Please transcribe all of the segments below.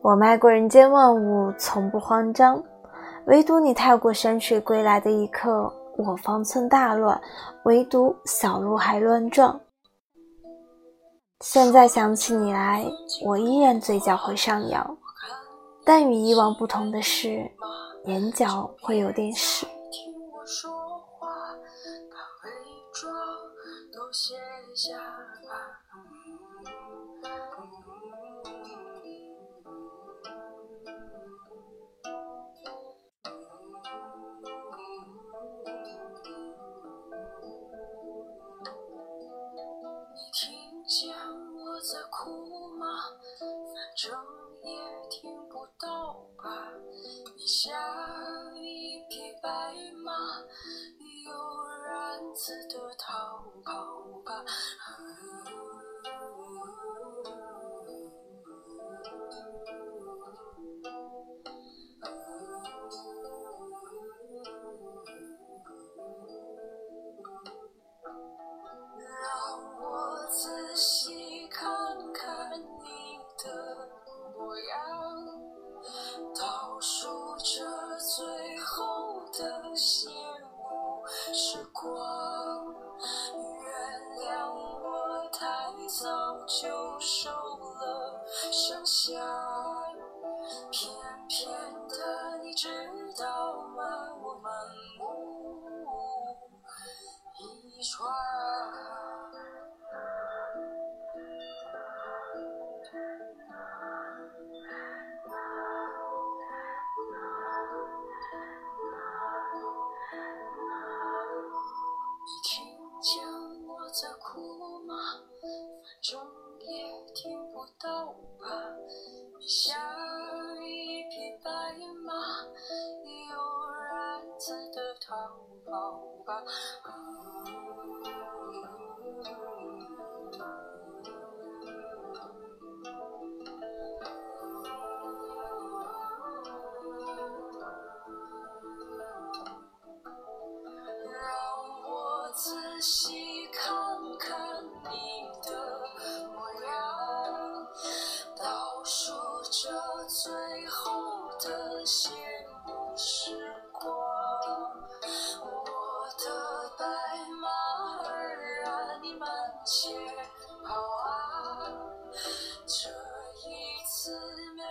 我迈过人间万物，从不慌张，唯独你踏过山水归来的一刻，我方寸大乱，唯独小路还乱撞。现在想起你来，我依然嘴角会上扬，但与以往不同的是，眼角会有点湿。在哭吗？反正也听不到吧，你像一匹白马，悠然自得逃跑吧。倒数着最后的谢幕时光。原谅我太早就收了声响翩翩的你知道吗？我满目痍疮你像一匹白马悠然自得逃跑吧。让我仔细看谢幕时光我的白马儿啊你慢些跑啊这一次没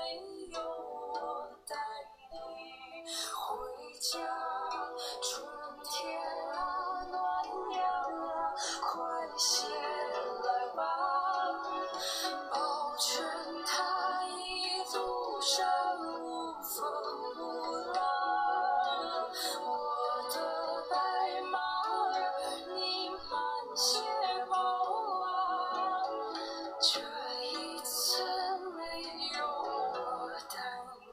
有我带你回家。我的白马儿你慢些跑啊这一次没有我带你。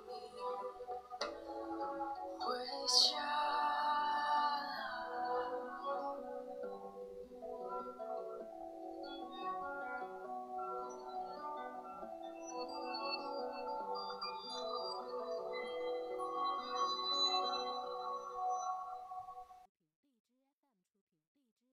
回家